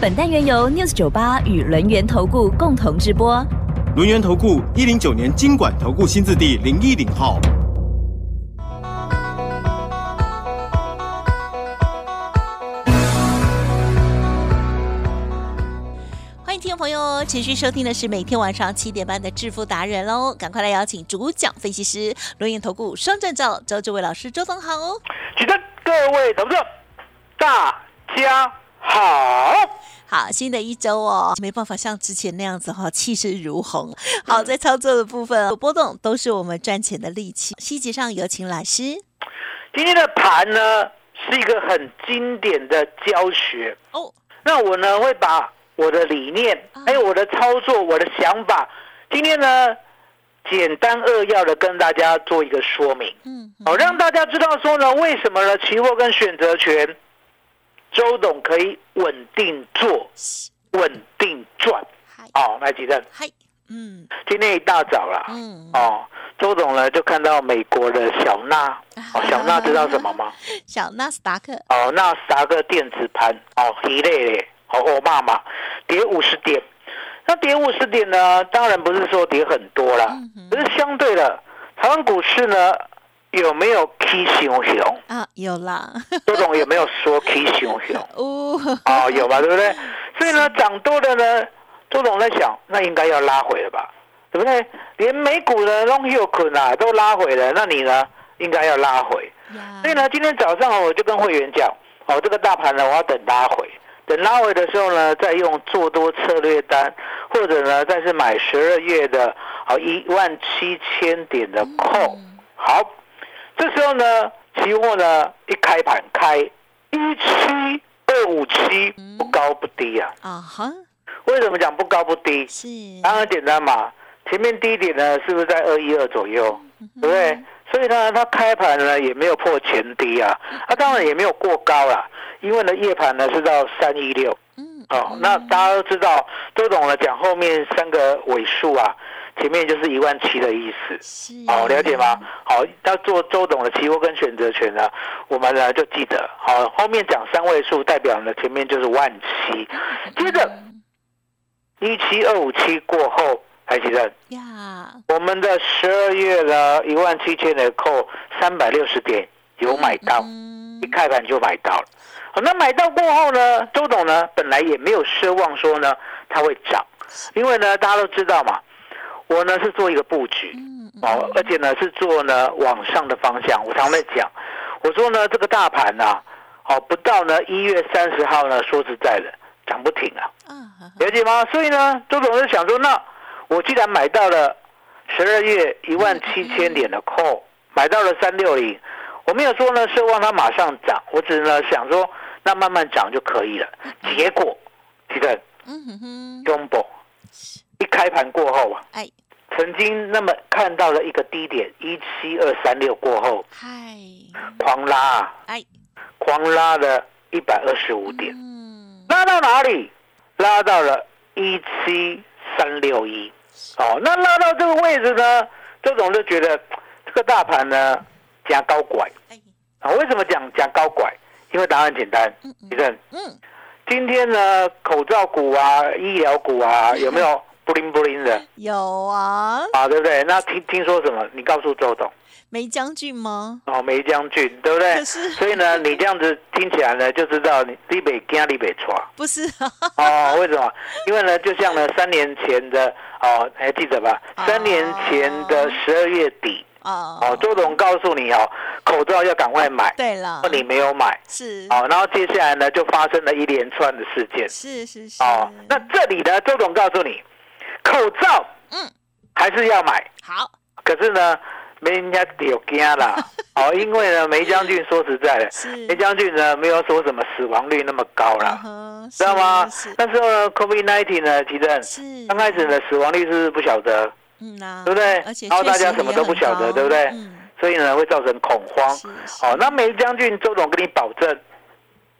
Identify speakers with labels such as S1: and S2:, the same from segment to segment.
S1: 本单元由 News 九八与轮源投顾共同直播。
S2: 轮源投顾一零九年经管投顾新字第零一零号。
S3: 欢迎听众朋友持续收听的是每天晚上七点半的致富达人喽，赶快来邀请主讲分析师轮源投顾双证照周志伟老师周总好哦。
S4: 举证，各位投资者，大家好。
S3: 好，新的一周哦，没办法像之前那样子哈，气势如虹。好，在操作的部分有波动，都是我们赚钱的利器。细节上有请老师。
S4: 今天的盘呢，是一个很经典的教学
S3: 哦。
S4: 那我呢，会把我的理念，还有我的操作，我的想法，今天呢，简单扼要的跟大家做一个说明。
S3: 嗯，
S4: 好，让大家知道说呢，为什么呢？期货跟选择权，周董可以稳定做，稳定赚。哦，来，吉正，
S3: 嗨，嗯。
S4: 今天一大早啦，
S3: 嗯，
S4: 哦，周董呢就看到美国的小纳，哦，小纳知道什么吗？
S3: 小纳斯达克。
S4: 哦，纳斯达克电子盘。哦，一类的，哦，我骂嘛，跌五十点。那跌五十点呢？当然不是说跌很多啦，可是相对的，台湾股市呢有没有 K 熊熊？
S3: 啊，有啦，
S4: 周董有没有说 K 熊熊？
S3: 哦，
S4: 哦，有吧，对不对？所以呢，涨多的呢，周董在想，那应该要拉回了吧，对不对？连美股的东西有可能都拉回了，那你呢，应该要拉回。
S3: 呀
S4: 所以呢，今天早上我就跟会员讲，哦，这个大盘呢，我要等拉回，等拉回的时候呢，再用做多策略单，或者呢，再是买十二月的哦一万七千点的 call。好，这时候呢，期货呢一开盘开一七二五七，不高不低啊。
S3: 啊哈，
S4: 为什么讲不高不低？
S3: 是
S4: 当然简单嘛，前面低点呢是不是在二一二左右，对不对？所以呢，它开盘呢也没有破前低啊，它当然也没有过高啦，因为呢夜盘呢是到三一六
S3: 嗯
S4: 哦。那大家都知道，都懂了讲后面三个尾数啊，前面就是一万七的意思。
S3: 是。
S4: 好，了解吗？好，要做周董的期货跟选择权呢，我们呢就记得，好，后面讲三位数代表呢前面就是万七，接着一七二五七过后，还记得
S3: 呀，
S4: 我们的十二月呢一万七千的扣三百六十点有买到，
S3: 嗯
S4: 一开盘就买到了。好，那买到过后呢，周董呢本来也没有奢望说呢它会涨，因为呢大家都知道嘛，我呢是做一个布局。
S3: 嗯
S4: 哦，而且呢是做呢往上的方向。我常在讲，我说呢这个大盘呐、哦不到呢一月三十号呢，说实在的涨不停啊，
S3: 啊，
S4: 了解吗？所以呢，周总就想说，那我既然买到了十二月一万七千点的 call，买到了三六零，我没有说呢奢望它马上涨，我只是呢想说那慢慢涨就可以了。结果，记得
S3: 嗯哼哼，
S4: 中博一开盘过后啊。
S3: 哎，
S4: 曾经那么看到了一个低点一七二三六过后，
S3: 嗨，
S4: 狂拉啊，
S3: 哎，
S4: 狂拉了一百二十五点，
S3: 嗯，
S4: 拉到哪里？拉到了一七三六一。哦，那拉到这个位置呢，周总就觉得这个大盘呢加高拐
S3: 哎，
S4: 啊。为什么讲加高拐？因为答案简单，
S3: 嗯
S4: 李正，
S3: 嗯，
S4: 今天呢口罩股啊、医疗股啊有没有不灵不灵的
S3: 有啊，
S4: 啊？对不对？那听听说什么？你告诉周董。
S3: 梅将军吗？
S4: 哦，梅将军，对不对所以呢，你这样子听起来呢，就知道你你北惊你北抓
S3: 不是啊，
S4: 哦。为什么？因为呢，就像呢，三年前的哦，还记得吧？
S3: 哦
S4: 三年前的十二月底
S3: 哦
S4: 哦，周董告诉你哦，口罩要赶快买，
S3: 对了，
S4: 你没有买
S3: 是
S4: 哦，然后接下来呢，就发生了一连串的事件
S3: 是是是，
S4: 哦。那这里呢，周董告诉你，口罩
S3: 嗯。
S4: 还是要买，
S3: 好，
S4: 可是呢，没人家有惊啦。哦，因为呢，梅将军说实在的。梅将军呢，没有说什么死亡率那么高啦。知道吗？
S3: 是？
S4: 那时候呢，COVID 19呢，其实
S3: 是。
S4: 刚开始呢死亡率是不晓得，
S3: 嗯呐，
S4: 对不对？
S3: 而且
S4: 然后大家什么都不晓得对不对？
S3: 嗯，
S4: 所以呢会造成恐慌。哦，那梅将军周总跟你保证，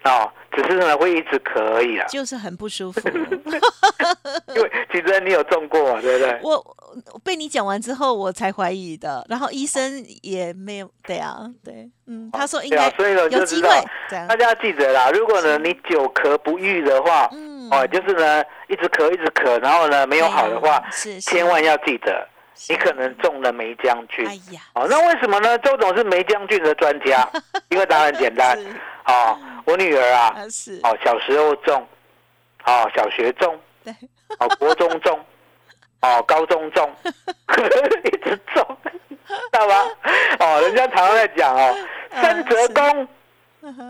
S4: 哦，只是呢会一直咳而已啦，
S3: 就是很不舒服。
S4: 因为其实你有中过嘛，对不对？
S3: 我我被你讲完之后，我才怀疑的。然后医生也没有，对啊，对，嗯，他说应该
S4: 对啊，所以呢
S3: 有机会，
S4: 大，家要记得啦，如果呢你久咳不愈的话，
S3: 嗯
S4: 哦，就是呢一直咳一直咳，然后呢没有好的话，
S3: 是
S4: 千万要记得，你可能中了梅将军。
S3: 哎呀，
S4: 哦，那为什么呢？周总是梅将军的专家，因为答案很简单
S3: 是。
S4: 哦，我女儿啊，
S3: 啊是，
S4: 哦，小时候重，哦，小学重，
S3: 对，
S4: 哦，国中重，哦，高中中，一直重，知道吗？哦，人家常常在讲哦，三折功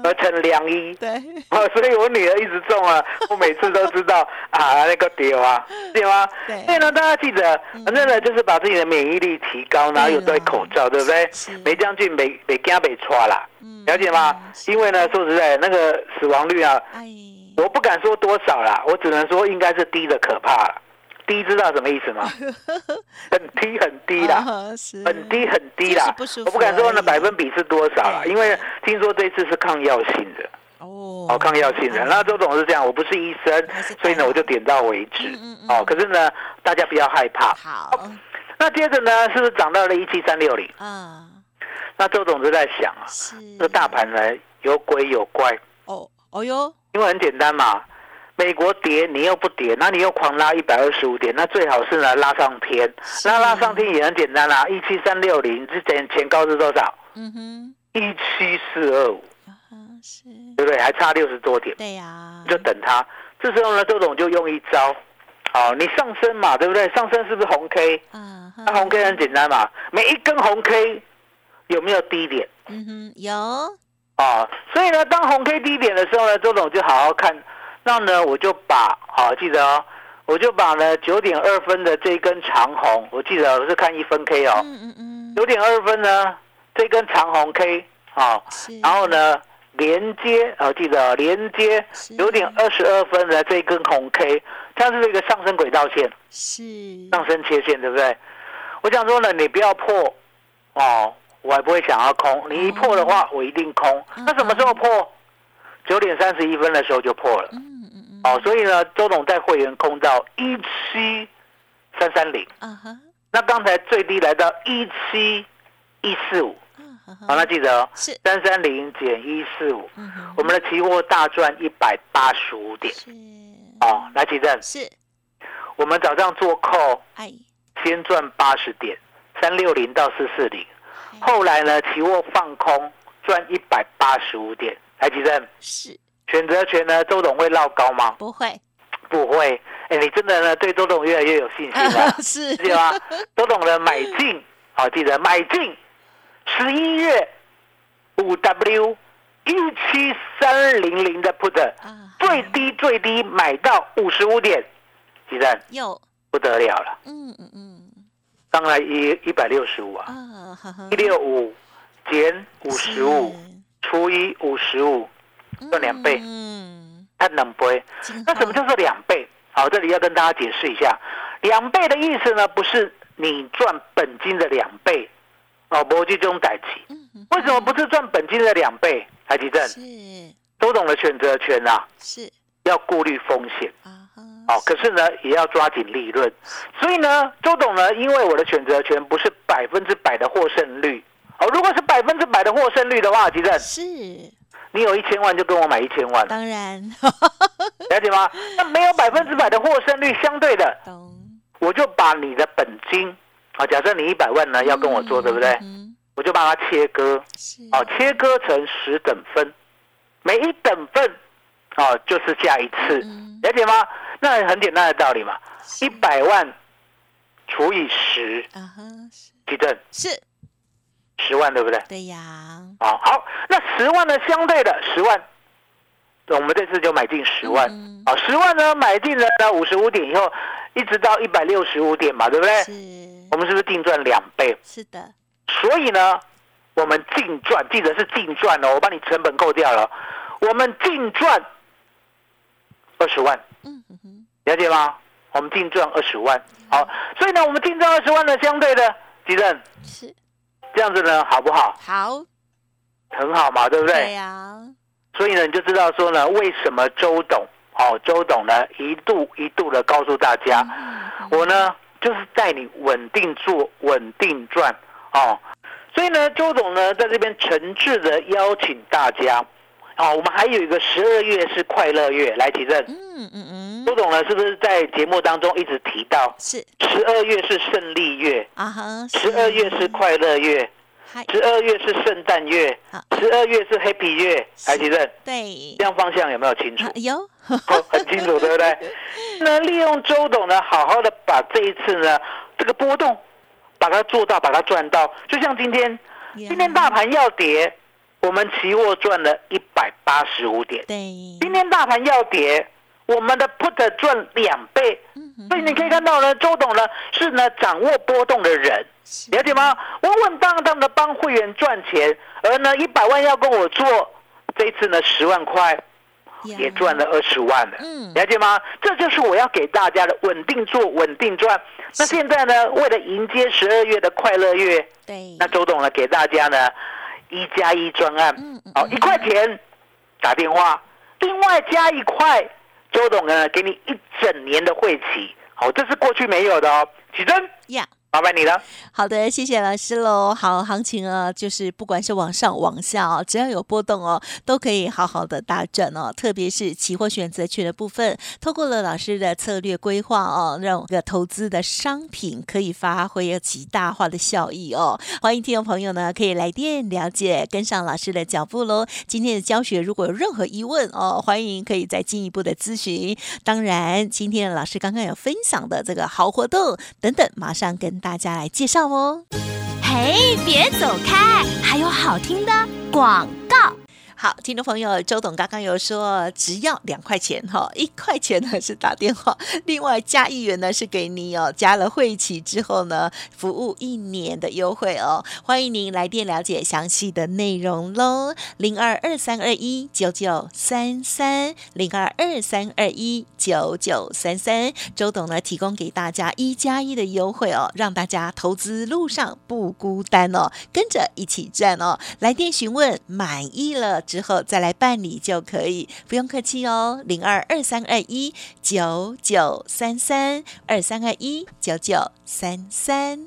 S4: 而成良医。
S3: 对，
S4: 哦，所以我女儿一直中啊，我每次都知道 啊，那个丢啊，对吗？
S3: 对
S4: 所以呢，大家记得，反正呢，就是把自己的免疫力提高，然后有戴口罩，对不对
S3: 是？
S4: 梅将军没没惊没抓啦，
S3: 嗯
S4: 了解吗？因为呢，说实在，那个死亡率啊，
S3: 哎，
S4: 我不敢说多少啦，我只能说应该是低的可怕了。低知道什么意思吗？很低很低啦。很低很低啦。我不敢说呢
S3: 而已。
S4: 百分比是多少啦，因为听说这次是抗药性的，
S3: 哦。
S4: 哦，抗药性的。那周总是这样，我不是医生，所以呢我就点到为止。
S3: 嗯嗯嗯。
S4: 哦，可是呢大家不要害怕。
S3: 好。
S4: 那接着呢是不是涨到了一七三六零？
S3: 啊，
S4: 那周总就在想啊，
S3: 是。
S4: 这个大盘呢有鬼有怪，
S3: 哦哦哟，
S4: 因为很简单嘛，美国跌你又不跌，那你又狂拉一百二十五点，那最好是呢拉上天，那拉上天也很简单啦，一七三六零之前前高是多少？
S3: 嗯哼，
S4: 一七四二五，
S3: 啊是，
S4: 对不对？还差六十多点，
S3: 对呀，
S4: 就等它。这时候呢，周总就用一招，好，你上升嘛，对不对？上升是不是红 K？
S3: 啊，
S4: 那红 K 很简单嘛，每一根红 K 有没有低点？
S3: 嗯哼，有，
S4: 啊，所以呢，当红 K 低点的时候呢，周总就好好看。那呢，我就把好记得哦，我就把呢九点二分的这一根长红，我记得我是看一分 K 哦，
S3: 嗯嗯嗯，
S4: 九点二分呢这根长红 K 啊，
S3: 是，
S4: 然后呢连接啊，记得哦连接九点二十二分的这一根红 K，它是一个上升轨道线、
S3: 是，
S4: 上升切线，对不对？我想说呢，你不要破哦，我还不会想要空。你一破的话，我一定空。
S3: 嗯
S4: 那什么时候破？九点三十一分的时候就破了。哦，所以呢，周董在会员空到一七三三零，那刚才最低来到一七一四五。好，那记得哦，
S3: 是，
S4: 三三零减一四五，我们的期货大赚一百八十五点。
S3: 是，
S4: 哦，来奇正，
S3: 是，
S4: 我们早上做扣，
S3: 哎，
S4: 先赚八十点，三六零到四四零，后来呢，期货放空赚一百八十五点。来奇正，
S3: 是，
S4: 选择权呢，周董会绕高吗？
S3: 不会，
S4: 不会。哎，你真的呢对周董越来越有信心了。
S3: 是，
S4: 对吧？周董的买进，好、记得买进十一月五 W 一七三零零的 put，
S3: 啊，
S4: 最低最低买到五十五点，记得？
S3: 有，
S4: 不得了了，
S3: 嗯嗯嗯，
S4: 当然一一百六十五啊，一六五减五十五除以五十五，赚两倍。
S3: 嗯，
S4: 它能倍。
S3: 今
S4: 那什么叫做两倍？好，这里要跟大家解释一下，两倍的意思呢，不是你赚本金的两倍，哦，不这种代期。为什么不是赚本金的两倍？台积电
S3: 是。
S4: 周董的选择权啊，
S3: 是。
S4: 要顾虑风险。
S3: 啊哈，
S4: 哦，可是呢，也要抓紧利润。所以呢，周董呢，因为我的选择权不是百分之百的获胜率。哦，如果是百分之百的获胜率的话，吉正，
S3: 是，
S4: 你有一千万就跟我买一千万，
S3: 当然，
S4: 了解吗？那没有百分之百的获胜率，相对的，我就把你的本金啊，假设你一百万呢要跟我做，对不对？
S3: 嗯，
S4: 我就把它切割，
S3: 是，
S4: 哦，切割成十等分，每一等份啊就是下一次，
S3: 嗯，
S4: 了解吗？那很简单的道理嘛，一百万除以十，
S3: 啊哈，是。
S4: 地震
S3: 是，
S4: 十万，对不对？
S3: 对呀，
S4: 哦，好，那十万呢，相对的十万，我们这次就买进十万，
S3: 嗯。
S4: 啊、十万呢买进了呢五十五点以后，一直到一百六十五点嘛，对不对？
S3: 是。
S4: 我们是不是净赚两倍？
S3: 是的，
S4: 所以呢，我们净赚，记得是净赚哦，我把你成本扣掉了，我们净赚二十万，
S3: 嗯嗯哼，
S4: 了解吗？我们净赚二十万，好，所以呢，我们净赚二十万呢，相对的，吉正
S3: 是
S4: 这样子呢，好不好？
S3: 好，
S4: 很好嘛，对不对？
S3: 对呀，
S4: 所以呢，你就知道说呢，为什么周董，哦，周董呢一度一度的告诉大家，我呢就是带你稳定做，稳定赚，哦，所以呢，周董呢在这边诚挚的邀请大家，哦，我们还有一个十二月是快乐月，来提正，
S3: 嗯嗯嗯，
S4: 周董呢是不是在节目当中一直提到，
S3: 是。
S4: 十二月是胜利月，
S3: 啊哈，
S4: 十二月是快乐月，十二月是圣诞月，十二月是 Happy 月，来提正，
S3: 对。
S4: 这，样方向有没有清楚？
S3: 啊？有，
S4: 哦很清楚，对不对？那利用周董呢，好好的把这一次呢这个波动，把它做到，把它赚到。就像今天，今天大盘要跌，我们期货赚了一百八十五点。
S3: 对，
S4: 今天大盘要跌，我们的 put 赚两倍。
S3: 嗯
S4: 所以你可以看到呢，周董呢是呢掌握波动的人，了解吗？稳稳当当的帮会员赚钱，而呢一百万要跟我做，这一次呢十万块也赚了二十万了。
S3: 嗯
S4: 了解吗？这就是我要给大家的稳定做、稳定赚。那现在呢，为了迎接十二月的快乐月，
S3: 对，
S4: 那周董呢给大家呢一加一专案，
S3: 嗯嗯
S4: 好一块钱打电话，另外加一块，周董呢给你一整年的会期，好，这是过去没有的哦。启真，
S3: 呀。
S4: 麻烦你了。
S3: 好的，谢谢老师喽。好，行情啊，就是不管是往上往下哦，只要有波动哦，都可以好好的大赚哦。特别是期货选择权的部分，透过了老师的策略规划哦，让个投资的商品可以发挥有极大化的效益哦。欢迎听众朋友呢，可以来电了解，跟上老师的脚步喽。今天的教学如果有任何疑问哦，欢迎可以再进一步的咨询。当然，今天的老师刚刚有分享的这个好活动等等，马上跟大家来介绍哦。
S1: 嘿，别走开，还有好听的广告。
S3: 好，听众朋友，周董刚刚有说，只要两块钱哈，一块钱呢是打电话，另外加一元呢是给你哦，加了会期之后呢，服务一年的优惠哦，欢迎您来电了解详细的内容喽，零二二三二一九九三三，零二二三二一九九三三，周董呢提供给大家一加一的优惠哦，让大家投资路上不孤单哦，跟着一起赚哦，来电询问满意了。之后再来办理就可以，不用客气哦，零二二三二一九九三三二三二一九九三三。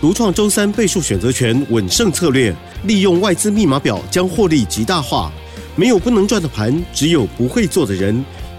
S2: 独创周三倍数选择权稳胜策略，利用外资密码表将获利极大化。没有不能赚的盘，只有不会做的人。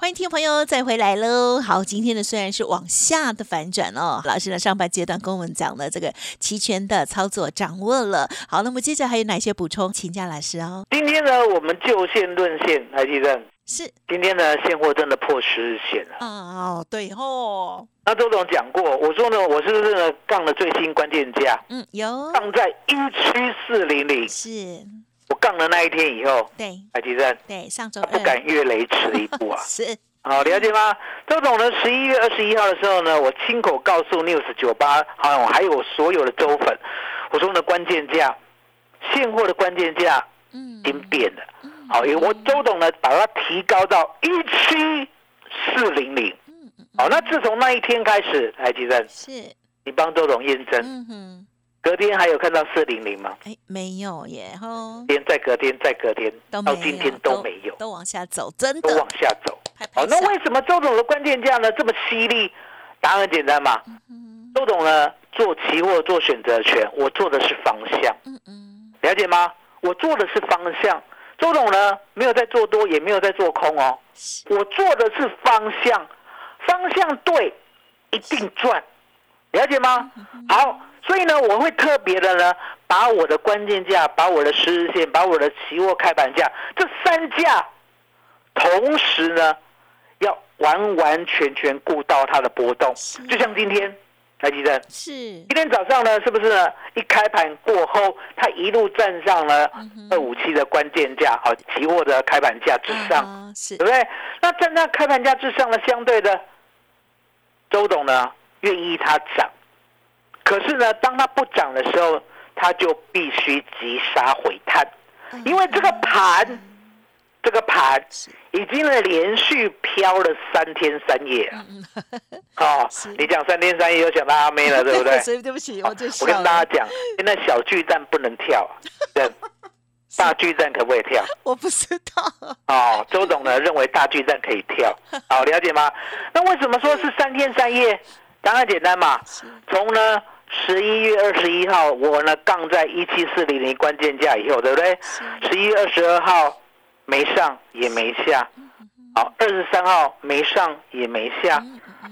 S3: 欢迎听众朋友再回来喽！好，今天呢虽然是往下的反转哦，老师呢上半阶段跟我们讲了这个期权的操作掌握了。好，那么接着还有哪些补充？请教老师哦。
S4: 今天呢，我们就线论线，来记得
S3: 是
S4: 今天呢，现货真的破十日线了。
S3: 哦，对哦，
S4: 那周总讲过，我说呢，我是不是呢杠了最新关键价，
S3: 嗯，有
S4: 杠在一七四零零？
S3: 是，
S4: 我杠了那一天以后，
S3: 对。
S4: 台积电
S3: 对，上周
S4: 不。敢越雷池一步啊。
S3: 是。
S4: 好，了解吗？周总呢，十一月二十一号的时候呢，我亲口告诉 News 九八，还有还有我所有的周粉，我说呢，关键价，现货的关键价
S3: 嗯。
S4: 已经变了。好，因为我周董呢，把它提高到一七四零零。好，那自从那一天开始，台积电，
S3: 是，
S4: 你帮周董验证，
S3: 嗯哼，
S4: 隔天还有看到四零零吗？
S3: 哎，没有耶吼，
S4: 天再隔天再隔天，到今天都没有，
S3: 都往下走，真的。
S4: 都往下走。好，
S3: 拍拍手。
S4: 那为什么周董的关键价呢？这么犀利？答案很简单嘛，
S3: 嗯
S4: 周董呢做期货做选择权，我做的是方向，
S3: 嗯嗯，
S4: 了解吗？我做的是方向。周董呢没有在做多，也没有在做空哦，我做的是方向，方向对，一定赚，了解吗？好，所以呢，我会特别的呢，把我的关键价、把我的十日线、把我的期货开盘价这三价，同时呢，要完完全全顾到它的波动。就像今天，台积电。
S3: 是
S4: 今天早上呢，是不是呢？一开盘过后，它一路站上了二五七的关键价，好，期货的开盘价之上，
S3: 啊是
S4: 对不对？那站在开盘价之上呢，相对的，周董呢愿意它涨，可是呢，当它不涨的时候，它就必须急杀回探，因为这个盘，这个盘已经呢连续飘了三天三夜啊！哦，你讲三天三夜又想到阿妹了，对不对？
S3: 所以对不起，我就
S4: 我跟大家讲，现在小巨蛋不能跳啊，对，大巨蛋可不可以跳？
S3: 我不知道，
S4: 哦，周董呢认为大巨蛋可以跳，好了解吗？那为什么说是三天三夜？答案简单嘛，从呢十一月二十一号，我呢杠在一七四零零关键价以后，对不对？十一月二十二号没上也没下，好，二十三号没上也没下，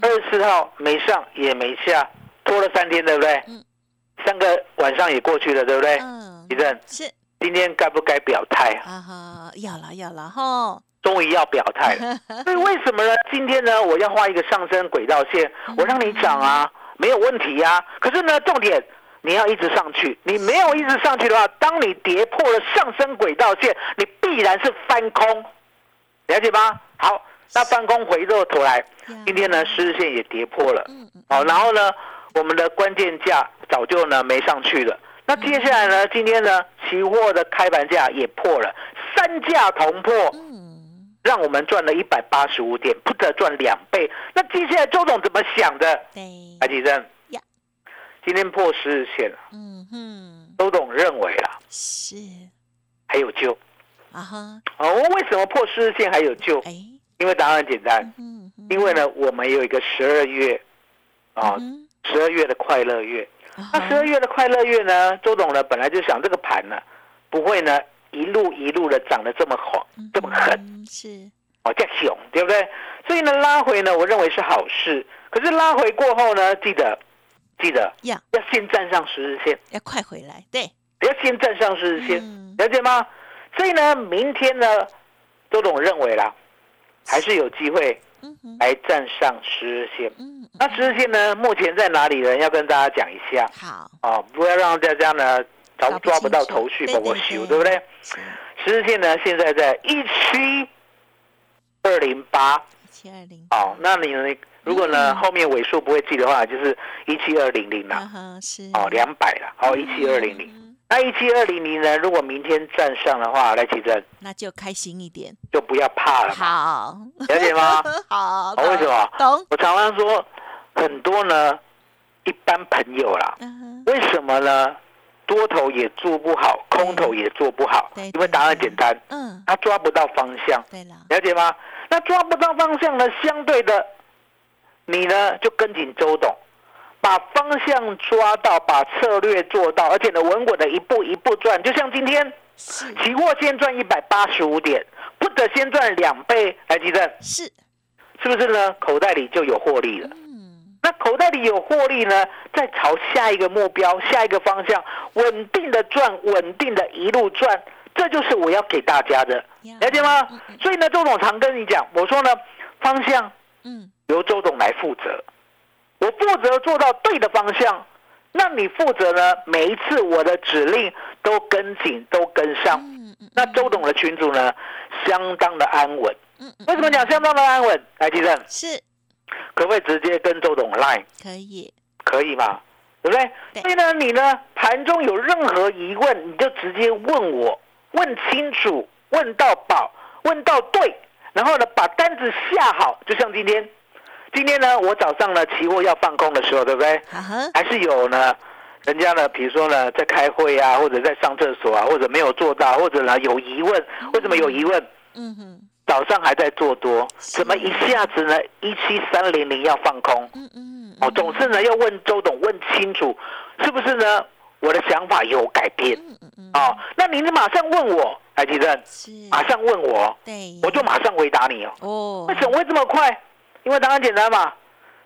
S4: 二十四号没上也没下，拖了三天，对不对？三个晚上也过去了，对不对？
S3: 嗯。
S4: 李正，
S3: 是。
S4: 今天该不该表态啊？
S3: 啊哈，要了要了哈，
S4: 终于要表态了。所以为什么呢？今天呢，我要画一个上升轨道线，我让你涨啊，没有问题呀、可是呢，重点你要一直上去，你没有一直上去的话，当你跌破了上升轨道线，你必然是翻空，了解吗？好，那翻空回过头来，今天呢，十日线也跌破了，好，然后呢，我们的关键价早就呢没上去了。那接下来呢，今天呢，期货的开盘价也破了，三价同破。
S3: 嗯，
S4: 让我们赚了一百八十五点，不得赚两倍。那接下来周总怎么想的？
S3: 对，
S4: 台积电
S3: 呀。
S4: 今天破十日线了，
S3: 嗯哼，
S4: 周董认为啦
S3: 是。
S4: 还有救。
S3: 啊哈，
S4: 哦，为什么破十日线还有救？
S3: 哎，
S4: 因为答案很简单，
S3: 嗯哼，
S4: 因为呢，我们有一个十二月啊，
S3: 嗯
S4: 十二月的快乐月。
S3: 啊
S4: 那十二月的快乐月呢，周董呢本来就想这个盘呢不会呢一路一路的涨得这么狠，这么狠。
S3: 嗯是
S4: 哦，叫熊，对不对？所以呢，拉回呢，我认为是好事。可是拉回过后呢，记得记得
S3: 要，
S4: 要先站上十日线，
S3: 要快回来，对，
S4: 要先站上十日线，
S3: 嗯
S4: 了解吗？所以呢，明天呢，周董认为啦，还是有机会
S3: 嗯，
S4: 来站上十日线。那十日线呢，目前在哪里呢？要跟大家讲一下
S3: 好，
S4: 哦，不要让大家呢找
S3: 搞不
S4: 抓不到头绪，
S3: 对对
S4: 把我修，
S3: 对
S4: 对不对？
S3: 是
S4: 十日线呢，现在在一七二零八。
S3: 七二零，
S4: 哦，那你呢？如果呢、
S3: 嗯
S4: 后面尾数不会记的话，就是一七二零零
S3: 啊
S4: 啦，
S3: 是，
S4: 哦，两百了，好，一七二零零。
S3: 嗯，
S4: 那一七二零零呢？如果明天站上的话，来奇珍
S3: 那就开心一点，
S4: 就不要怕了嘛，
S3: 好，
S4: 了解吗？
S3: 好，
S4: 哦为什么
S3: 懂？
S4: 我常常说，很多呢一般朋友啦，
S3: 嗯
S4: 为什么呢？多头也做不好，空头也做不好，因为答案简单，
S3: 嗯，
S4: 他抓不到方向，
S3: 对了，
S4: 了解吗？那抓不到方向呢，相对的，你呢就跟紧周董，把方向抓到，把策略做到，而且呢稳稳的一步一步赚。就像今天
S3: 是
S4: 期货先赚一百八十五点，不得先赚两倍，来记得
S3: 是，
S4: 是不是呢？口袋里就有获利了。
S3: 嗯，
S4: 那口袋里有获利呢，再朝下一个目标、下一个方向稳定的赚，稳定的一路赚，这就是我要给大家的，
S3: 呀
S4: 了解吗？所以呢，周总常跟你讲，我说呢，方向
S3: 嗯，
S4: 由周总来负责，我负责做到对的方向，那你负责呢，每一次我的指令都跟紧，都跟上。那周董的群主呢，相当的安稳。为什么讲相当的安稳？来，吉正，
S3: 是
S4: 可不可以直接跟周董 line？
S3: 可以，
S4: 可以嘛？对不对？
S3: 对
S4: 所以呢，你呢盘中有任何疑问，你就直接问我，问清楚，问到宝，问到对，然后呢把单子下好。就像今天，今天呢我早上呢期货要放空的时候，对不对？还是有呢，人家呢，比如说呢在开会啊，或者在上厕所啊，或者没有做到，或者呢有疑问，为什么有疑问？
S3: 嗯哼，
S4: 早上还在做多，怎么一下子呢一七三零零要放空？
S3: 嗯嗯，
S4: 哦，总是呢要问周董问清楚，是不是呢？我的想法有改变
S3: 嗯嗯嗯，
S4: 哦，那您马上问我，台积电，
S3: 是，
S4: 马上问我，
S3: 对，
S4: 我就马上回答你哦。
S3: 哦，
S4: 为什么会这么快？因为答案简单嘛，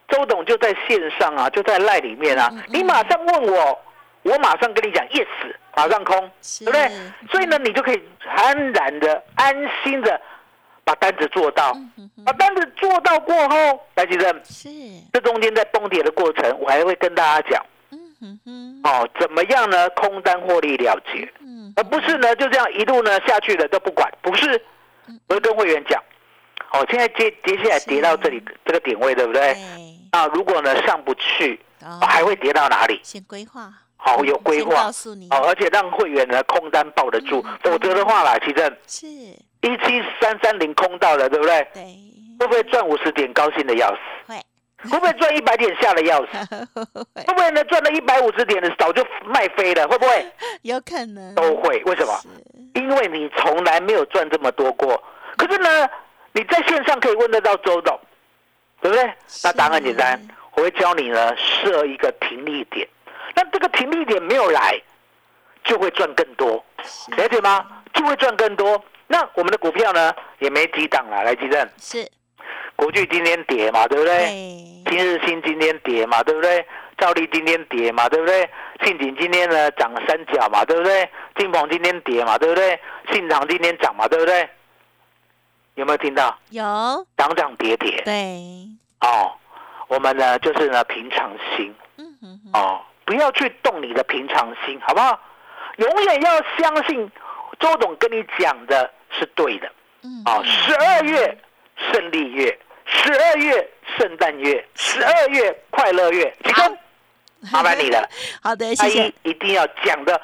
S4: 周董就在线上啊，就在赖里面啊你马上问我，我马上跟你讲 yes，马上空，
S3: 是
S4: 对不对？所以呢，你就可以安然的、安心的把单子做到，把单子做到过后，来吉正，
S3: 是，
S4: 这中间在崩跌的过程，我还会跟大家讲
S3: 嗯哼哼，
S4: 哦，怎么样呢？空单获利了结，
S3: 嗯，
S4: 而不是呢就这样一路呢下去了都不管，不是，我会跟会员讲，哦，现在接接下来跌到这里这个点位，对不对？
S3: 对，
S4: 啊，如果呢上不去，还会跌到哪里？
S3: 先规划，
S4: 好、有规
S3: 先
S4: 划
S3: 告诉你，
S4: 哦，而且让会员呢空单抱得住
S3: 嗯，
S4: 否则的话啦，其实
S3: 是，
S4: 一七三三零空到了，对不对？
S3: 对，
S4: 会不会赚五十点高兴的要死？
S3: 会，
S4: 会不会赚一百点吓得要死？
S3: 会，
S4: 会不会呢赚了一百五十点的早就卖飞了？会不会？
S3: 有可能，
S4: 都会。为什么？因为你从来没有赚这么多过。可是呢，你在线上可以问得到周董，对不对？那答案很简单，我会教你呢设一个停利点。那这个停利点没有来，就会赚更多，
S3: 是
S4: 了解吗？就会赚更多。那我们的股票呢也没几档了，来，吉正，
S3: 是，
S4: 国巨今天跌嘛，对不对？今日新今天跌嘛，对不对？兆利今天跌嘛，对不对？信锦今天呢涨了三角嘛，对不对？金鹏今天跌嘛，对不对？信长今天涨嘛，对不对？有没有听到？
S3: 有，
S4: 涨涨跌跌
S3: 对，
S4: 哦。我们呢就是呢平常心
S3: 嗯哼哼，
S4: 哦，不要去动你的平常心，好不好？永远要相信周董跟你讲的是对的
S3: 嗯
S4: 啊。十二月胜利月，十二月圣诞月，十二月快乐月，其中麻烦你了。
S3: 好的，
S4: 大
S3: 谢谢。
S4: 一定要讲的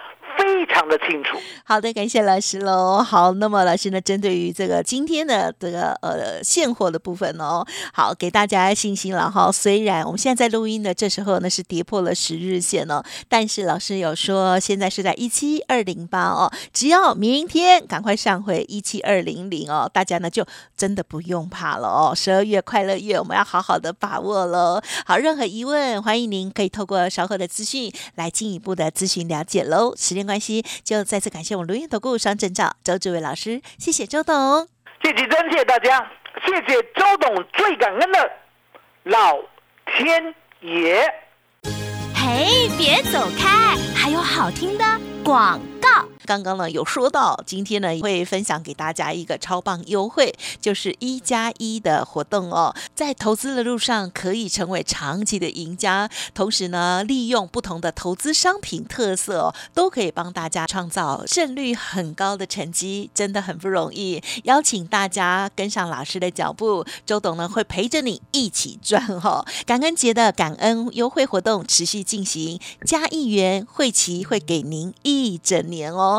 S4: 非常的清楚。
S3: 好的，感谢老师喽。好，那么老师呢，针对于这个今天的这个呃现货的部分哦，好给大家信心了哈。虽然我们现在在录音的这时候呢是跌破了十日线哦，但是老师有说现在是在一七二零八哦，只要明天赶快上回一七二零零哦，大家呢就真的不用怕了哦。十二月快乐月，我们要好好的把握喽。好，任何疑问，欢迎您可以透过稍后的资讯来进一步的咨询了解喽。时间关系，就再次感谢我们轮源投顾双证照周志伟老师，谢谢周董。
S4: 谢谢真，谢谢大家，谢谢周董，最感恩的老天爷。
S1: 嘿，别走开，还有好听的广告。
S3: 刚刚呢有说到，今天呢会分享给大家一个超棒优惠，就是一加一的活动哦。在投资的路上可以成为长期的赢家，同时呢利用不同的投资商品特色、哦，都可以帮大家创造胜率很高的成绩，真的很不容易。邀请大家跟上老师的脚步，周董呢会陪着你一起赚哦。感恩节的感恩优惠活动持续进行，加一元会期会给您一整年哦。